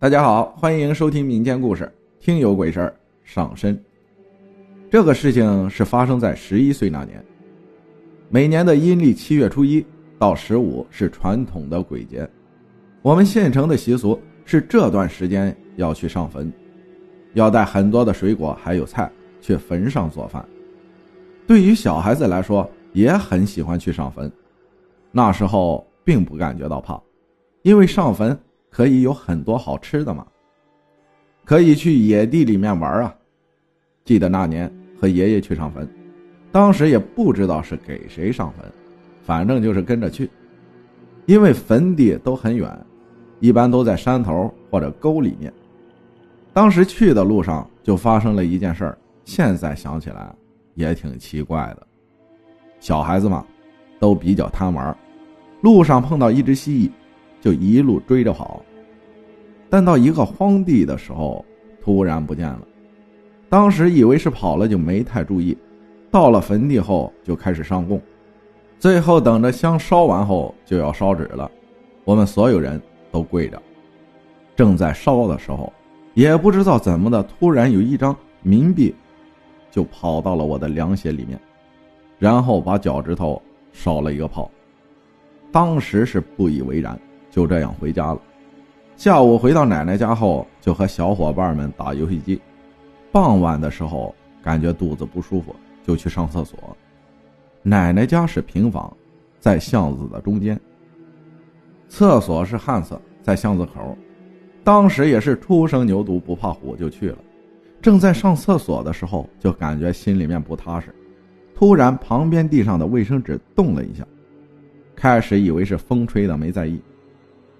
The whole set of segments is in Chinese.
大家好，欢迎收听民间故事《听有鬼事儿》上身。这个事情是发生在十一岁那年。每年的阴历七月初一到十五是传统的鬼节，我们县城的习俗是这段时间要去上坟，要带很多的水果还有菜去坟上做饭。对于小孩子来说，也很喜欢去上坟。那时候并不感觉到怕，因为上坟。可以有很多好吃的嘛，可以去野地里面玩啊！记得那年和爷爷去上坟，当时也不知道是给谁上坟，反正就是跟着去。因为坟地都很远，一般都在山头或者沟里面。当时去的路上就发生了一件事儿，现在想起来也挺奇怪的。小孩子嘛，都比较贪玩，路上碰到一只蜥蜴。就一路追着跑，但到一个荒地的时候，突然不见了。当时以为是跑了，就没太注意。到了坟地后，就开始上供，最后等着香烧完后就要烧纸了。我们所有人都跪着，正在烧的时候，也不知道怎么的，突然有一张冥币就跑到了我的凉鞋里面，然后把脚趾头烧了一个泡。当时是不以为然。就这样回家了。下午回到奶奶家后，就和小伙伴们打游戏机。傍晚的时候，感觉肚子不舒服，就去上厕所。奶奶家是平房，在巷子的中间。厕所是旱厕，在巷子口。当时也是初生牛犊不怕虎，就去了。正在上厕所的时候，就感觉心里面不踏实。突然，旁边地上的卫生纸动了一下。开始以为是风吹的，没在意。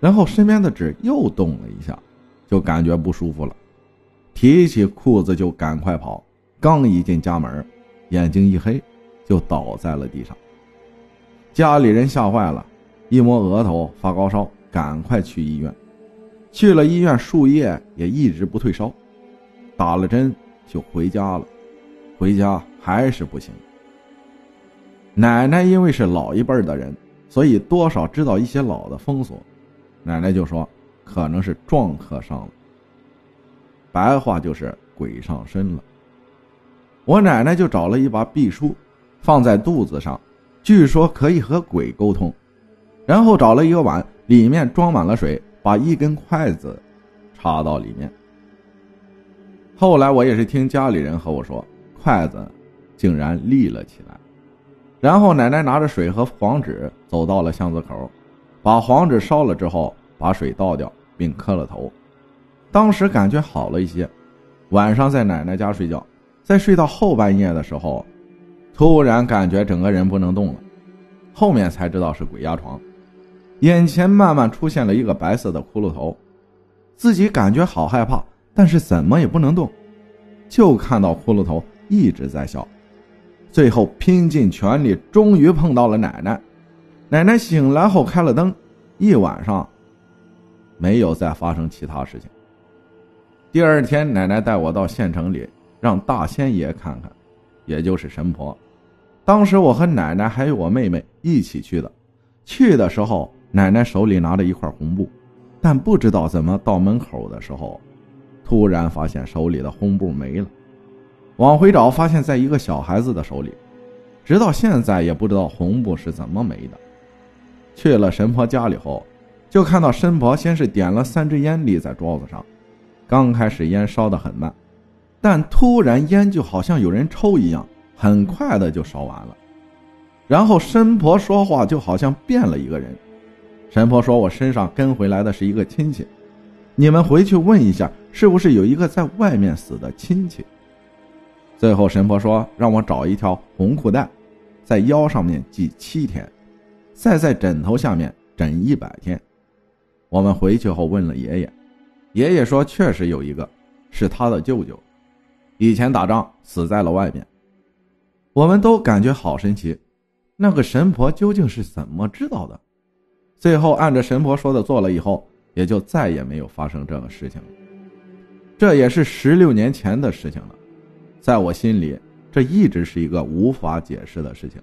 然后身边的纸又动了一下，就感觉不舒服了，提起裤子就赶快跑。刚一进家门，眼睛一黑，就倒在了地上。家里人吓坏了，一摸额头发高烧，赶快去医院。去了医院数夜也一直不退烧，打了针就回家了。回家还是不行。奶奶因为是老一辈的人，所以多少知道一些老的风俗。奶奶就说：“可能是撞客上了，白话就是鬼上身了。”我奶奶就找了一把匕首，放在肚子上，据说可以和鬼沟通。然后找了一个碗，里面装满了水，把一根筷子插到里面。后来我也是听家里人和我说，筷子竟然立了起来。然后奶奶拿着水和黄纸走到了巷子口。把黄纸烧了之后，把水倒掉，并磕了头。当时感觉好了一些。晚上在奶奶家睡觉，在睡到后半夜的时候，突然感觉整个人不能动了。后面才知道是鬼压床，眼前慢慢出现了一个白色的骷髅头，自己感觉好害怕，但是怎么也不能动，就看到骷髅头一直在笑。最后拼尽全力，终于碰到了奶奶。奶奶醒来后开了灯，一晚上没有再发生其他事情。第二天，奶奶带我到县城里让大仙爷看看，也就是神婆。当时我和奶奶还有我妹妹一起去的。去的时候，奶奶手里拿着一块红布，但不知道怎么到门口的时候，突然发现手里的红布没了。往回找，发现在一个小孩子的手里，直到现在也不知道红布是怎么没的。去了神婆家里后，就看到神婆先是点了三支烟立在桌子上，刚开始烟烧得很慢，但突然烟就好像有人抽一样，很快的就烧完了。然后神婆说话就好像变了一个人。神婆说：“我身上跟回来的是一个亲戚，你们回去问一下，是不是有一个在外面死的亲戚。”最后神婆说：“让我找一条红裤带，在腰上面系七天。”再在枕头下面枕一百天。我们回去后问了爷爷，爷爷说确实有一个，是他的舅舅，以前打仗死在了外面。我们都感觉好神奇，那个神婆究竟是怎么知道的？最后按着神婆说的做了以后，也就再也没有发生这个事情了。这也是十六年前的事情了，在我心里，这一直是一个无法解释的事情。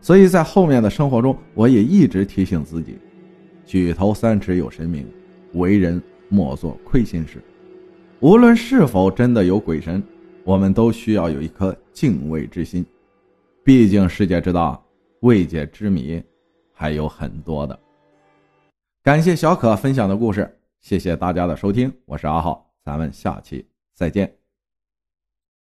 所以在后面的生活中，我也一直提醒自己：举头三尺有神明，为人莫做亏心事。无论是否真的有鬼神，我们都需要有一颗敬畏之心。毕竟世界之大，未解之谜还有很多的。感谢小可分享的故事，谢谢大家的收听，我是阿浩，咱们下期再见。